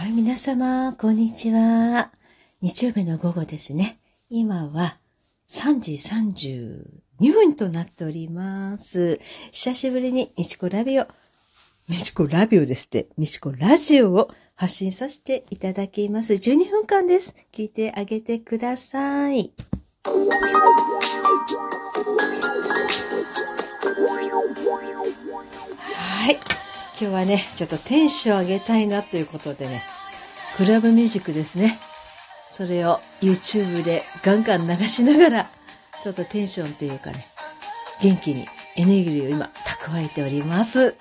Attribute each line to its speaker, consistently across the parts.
Speaker 1: はい、皆様、こんにちは。日曜日の午後ですね。今は3時32分となっております。久しぶりにみちこラビオ、みちこラビオですって、みちこラジオを発信させていただきます。12分間です。聞いてあげてください。今日はね、ちょっとテンション上げたいなということでね、クラブミュージックですね。それを YouTube でガンガン流しながら、ちょっとテンションっていうかね、元気にエネルギーを今蓄えております。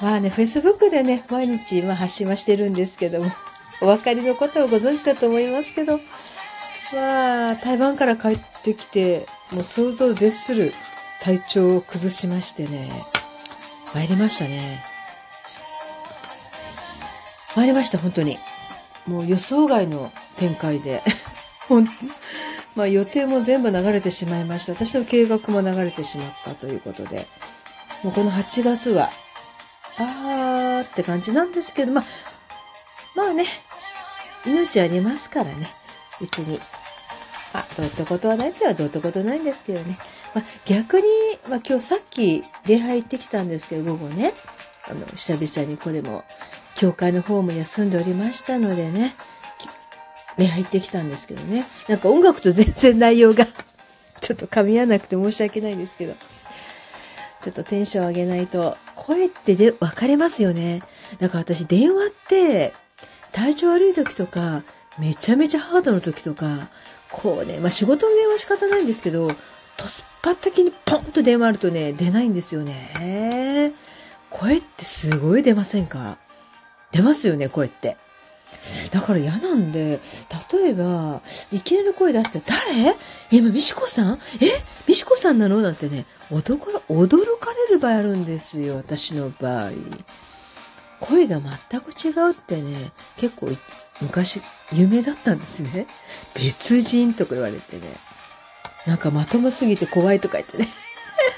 Speaker 1: まあね、Facebook でね、毎日今発信はしてるんですけども、お分かりのことをご存知だと思いますけど、まあ、台湾から帰ってきて、もう想像を絶する体調を崩しましてね、参りましたね。参りました、本当に。もう予想外の展開で。まあ予定も全部流れてしまいました。私の計画も流れてしまったということで。もうこの8月は、あーって感じなんですけど、まあ、まあね、命ありますからね。別に。あ、どうってことはないっちゃどうってことないんですけどね。まあ、逆に、まあ、今日さっき礼拝行ってきたんですけど、午後ね、あの、久々にこれも、教会の方も休んでおりましたのでね、礼拝行ってきたんですけどね、なんか音楽と全然内容がちょっと噛み合わなくて申し訳ないんですけど、ちょっとテンション上げないと、声ってで分かれますよね。だから私電話って、体調悪い時とか、めちゃめちゃハードの時とか、こうね、まあ仕事の電話仕方ないんですけど、突発的にポンと電話あるとね、出ないんですよね。声ってすごい出ませんか？出ますよね、声って。だから嫌なんで、例えば、いきなり声出して、誰？今、みしこさん？え？みしこさんなの？なんてね、驚かれる場合あるんですよ、私の場合。声が全く違うってね、結構昔有名だったんですね。別人とか言われてね。なんかまともすぎて怖いとか言ってね。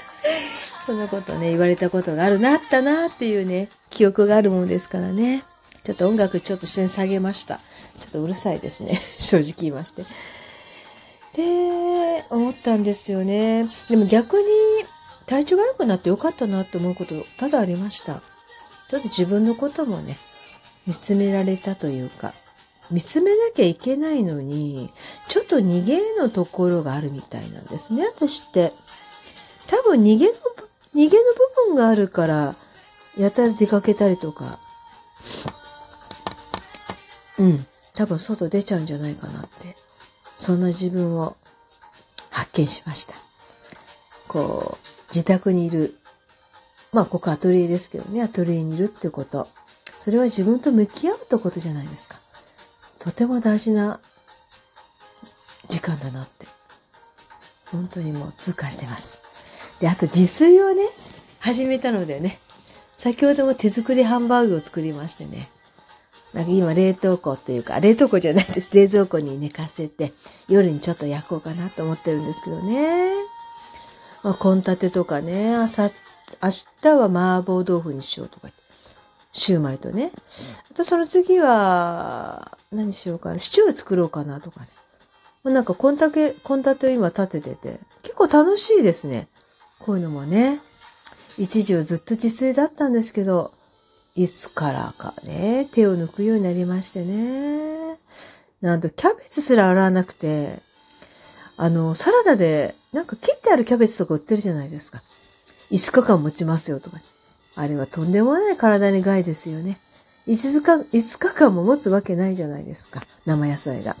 Speaker 1: そんなことね、言われたことがあるなったなっていうね、記憶があるもんですからね。ちょっと音楽ちょっと視点下げました。ちょっとうるさいですね。正直言いまして。で、思ったんですよね。でも逆に体調悪くなってよかったなって思うこと、ただありました。ちょっと自分のこともね、見つめられたというか、見つめなきゃいけないのに、ちょっと逃げのところがあるみたいなんですね、私って。多分逃げの、逃げの部分があるから、やたら出かけたりとか、うん、多分外出ちゃうんじゃないかなって、そんな自分を発見しました。こう、自宅にいる、まあここアトリエですけどね、アトリエにいるってこと。それは自分と向き合うってことじゃないですか。とても大事な時間だなって、本当にもう痛感してます。で、あと自炊をね、始めたのでね、先ほども手作りハンバーグを作りましてね、なんか今冷凍庫っていうか、冷凍庫じゃないです。冷蔵庫に寝かせて、夜にちょっと焼こうかなと思ってるんですけどね。まあ、献立とかね、朝、明日は麻婆豆腐にしようとか。シューマイとね。あとその次は、何しようかな。シチュー作ろうかなとかね。もうなんか、こんだけ、献立を今立ててて、結構楽しいですね。こういうのもね。一時はずっと自炊だったんですけど、いつからかね、手を抜くようになりましてね。なんと、キャベツすら洗わなくて、あの、サラダで、なんか切ってあるキャベツとか売ってるじゃないですか。5日間持ちますよとか、ねあれはとんでもない体に害ですよね。5日、5日間も持つわけないじゃないですか。生野菜が。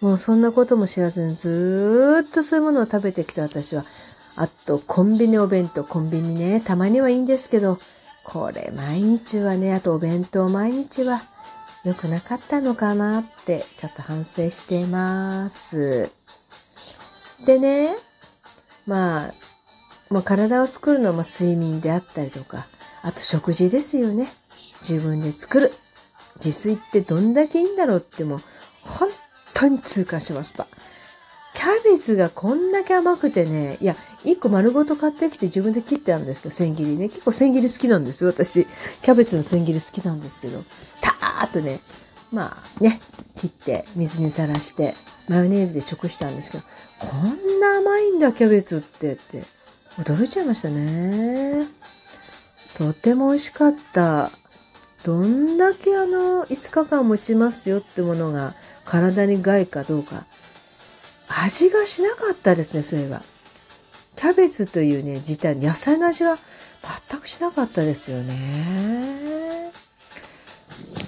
Speaker 1: もうそんなことも知らずにずーっとそういうものを食べてきた私は、あとコンビニお弁当、コンビニね、たまにはいいんですけど、これ毎日はね、あとお弁当毎日は良くなかったのかなってちょっと反省しています。でね、まあ、まあ、体を作るのも睡眠であったりとか、あと食事ですよね。自分で作る。自炊ってどんだけいいんだろうってもう、本当に痛感しました。キャベツがこんだけ甘くてね、いや、1個丸ごと買ってきて自分で切ってあるんですけど、千切りね。結構千切り好きなんですよ、私。キャベツの千切り好きなんですけど、たーっとね、まあね、切って水にさらして、マヨネーズで食したんですけど、こんな甘いんだ、キャベツってって、驚いちゃいましたね。とても美味しかった。どんだけあの、5日間持ちますよってものが体に害かどうか。味がしなかったですね、そういえば。キャベツというね、自体野菜の味が全くしなかったですよね。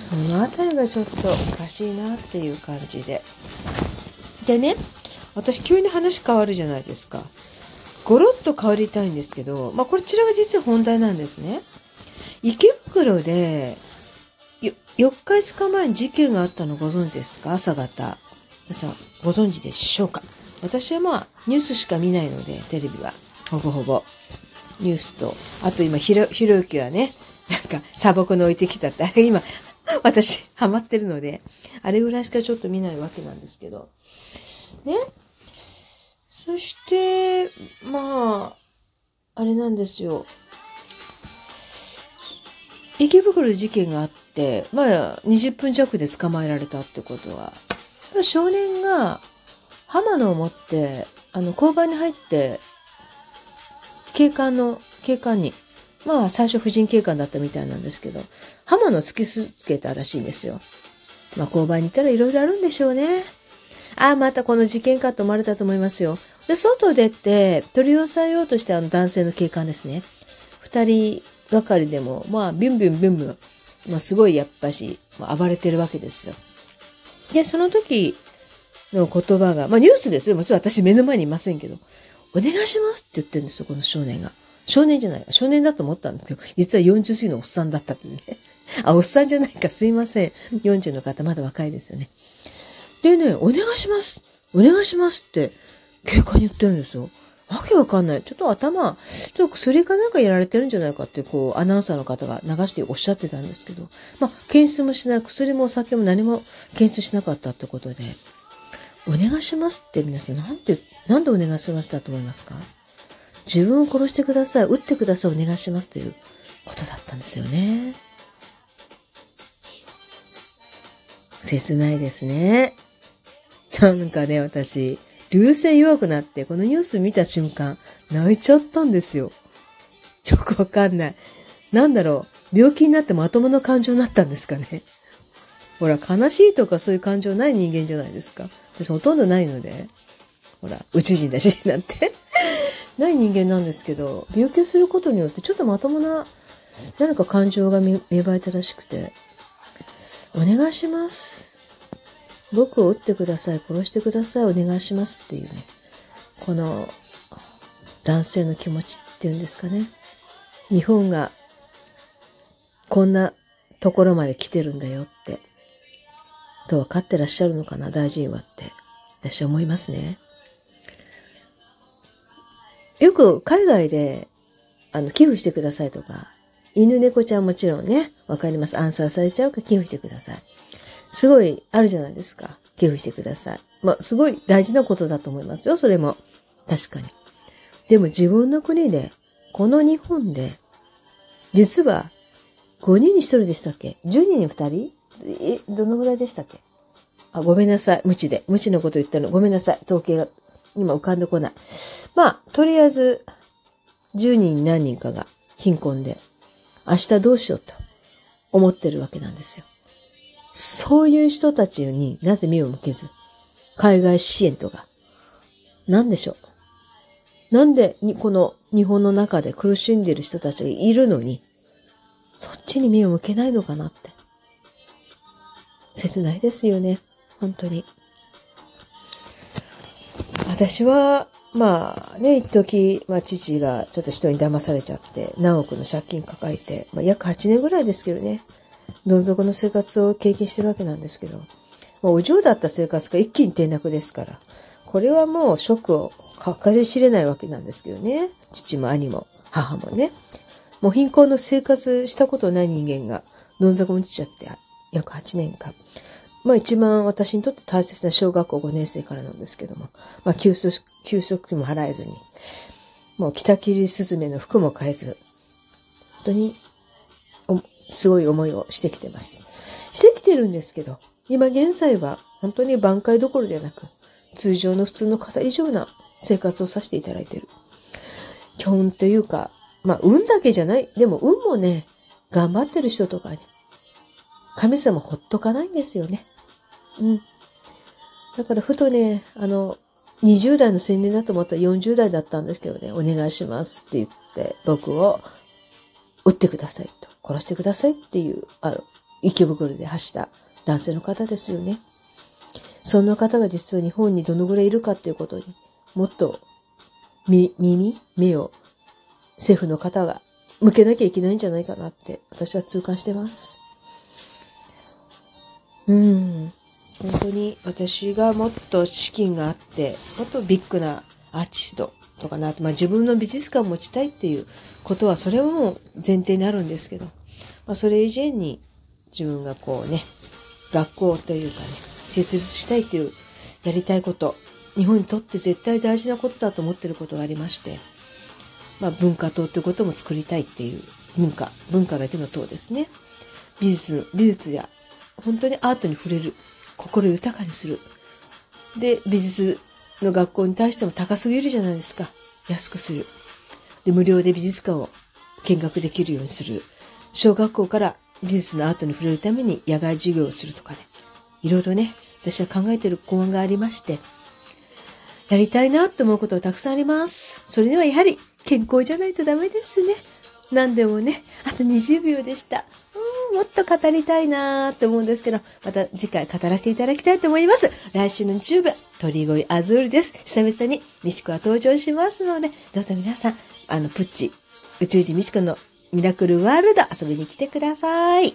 Speaker 1: そのあたりがちょっとおかしいなっていう感じで。でね、私急に話変わるじゃないですか。ゴロッと変わりたいんですけど、まあこちらが実は本題なんですね。池袋で4日5日前に事件があったのご存知ですか？朝方。皆さんご存知でしょうか？私はまあニュースしか見ないので、テレビは。ほぼほぼ。ニュースと、あと今ひろ、ひろゆきはね、なんか砂漠に置いてきたって、あれ今、私ハマってるので、あれぐらいしかちょっと見ないわけなんですけど。ね？そして、まあ、あれなんですよ。池袋事件があって、まあ、20分弱で捕まえられたってことは、少年が刃物を持って、あの、交番に入って、警官の、警官に、まあ、最初婦人警官だったみたいなんですけど、刃物を突きつけたらしいんですよ。まあ、交番に行ったらいろいろあるんでしょうね。ああ、またこの事件かと思われたと思いますよ。で、外出て、取り押さえようとしてあの男性の警官ですね。二人がかりでも、まあ、ビュンビュンビュンビュン、まあ、すごいやっぱし、まあ、暴れてるわけですよ。で、その時の言葉が、まあ、ニュースですよ。もちろん私目の前にいませんけど、お願いしますって言ってるんですよ、この少年が。少年じゃない。少年だと思ったんですけど、実は40歳のおっさんだったってね。あ、おっさんじゃないか、すいません。40の方、まだ若いですよね。でね、お願いします。お願いしますって、警官に言ってるんですよ。わけわかんない。ちょっと頭、ちょっと薬かなんかやられてるんじゃないかって、こう、アナウンサーの方が流しておっしゃってたんですけど、まあ、検出もしない、薬もお酒も何も検出しなかったってことで、お願いしますって皆さん、なんて、なんでお願いしますだと思いますか？自分を殺してください、撃ってください、お願いしますということだったんですよね。切ないですね。なんかね、私、流線弱くなって、このニュース見た瞬間、泣いちゃったんですよ。よくわかんない。なんだろう。病気になってまともな感情になったんですかね。ほら、悲しいとかそういう感情ない人間じゃないですか。私ほとんどないので。ほら、宇宙人だし、なんて。ない人間なんですけど、病気することによってちょっとまともな何か感情が芽生えたらしくて、お願いします。僕を撃ってください、殺してください、お願いしますっていうね、この男性の気持ちっていうんですかね。日本がこんなところまで来てるんだよって、と分かってらっしゃるのかな、大臣はって、私は思いますね。よく海外で、あの、寄付してくださいとか、犬猫ちゃんもちろんね、わかります。アンサーされちゃうから寄付してください。すごいあるじゃないですか。寄付してください。まあ、すごい大事なことだと思いますよ、それも。確かに。でも自分の国で、この日本で、実は5人に1人でしたっけ ?10 人に2人？え、どのぐらいでしたっけ？あ、ごめんなさい。無知で。無知のこと言ったの。ごめんなさい。統計が今浮かんでこない。まあ、とりあえず、10人何人かが貧困で、明日どうしようと思ってるわけなんですよ。そういう人たちになぜ目を向けず、海外支援とか、なんでしょう？なんでこの日本の中で苦しんでいる人たちがいるのに、そっちに目を向けないのかなって。切ないですよね。本当に。私は、まあね、一時、まあ父がちょっと人に騙されちゃって、何億の借金抱えて、まあ約8年ぐらいですけどね。どん底の生活を経験してるわけなんですけど、もうお嬢だった生活が一気に転落ですから、これはもうショックを計り知れないわけなんですけどね。父も兄も母もね。もう貧困の生活したことない人間がどん底に落ちちゃって約8年間。まあ一番私にとって大切な小学校5年生からなんですけども、まあ給食、給食費も払えずに、もう北切りスズメの服も買えず、本当にすごい思いをしてきてます。してきてるんですけど、今現在は本当に挽回どころではなく、通常の普通の方以上な生活をさせていただいてる。基本というか、まあ運だけじゃない。でも運もね、頑張ってる人とかね、神様ほっとかないんですよね。うん。だからふとね、あの、20代の青年だと思ったら40代だったんですけどね、お願いしますって言って、僕を撃ってくださいと、殺してくださいっていう、あの、池袋で発した男性の方ですよね。そんな方が実は日本にどのぐらいいるかっていうことにもっと耳、目を政府の方が向けなきゃいけないんじゃないかなって私は痛感してます。うん。本当に私がもっと資金があって、もっとビッグなアーティストとかな、まあ自分の美術館を持ちたいっていうことは、それはもう前提になるんですけど、まあそれ以前に自分がこうね、学校というかね、設立したいっていうやりたいこと、日本にとって絶対大事なことだと思ってることがありまして、まあ、文化党ということも作りたいっていう文化、文化がでも党ですね。美術、美術や本当にアートに触れる、心豊かにする。で、美術の学校に対しても高すぎるじゃないですか。安くする。で、無料で美術館を見学できるようにする。小学校から美術のアートに触れるために野外授業をするとかね。いろいろね、私は考えている公案がありまして、やりたいなって思うことはたくさんあります。それではやはり健康じゃないとダメですね。何でもね、あと20秒でした。もっと語りたいなーって思うんですけど、また次回語らせていただきたいと思います。来週の日曜日は鳥越アズールです。久々にミシコは登場しますので、どうぞ皆さん、あの、プッチ、宇宙人ミシコのミラクルワールド遊びに来てください。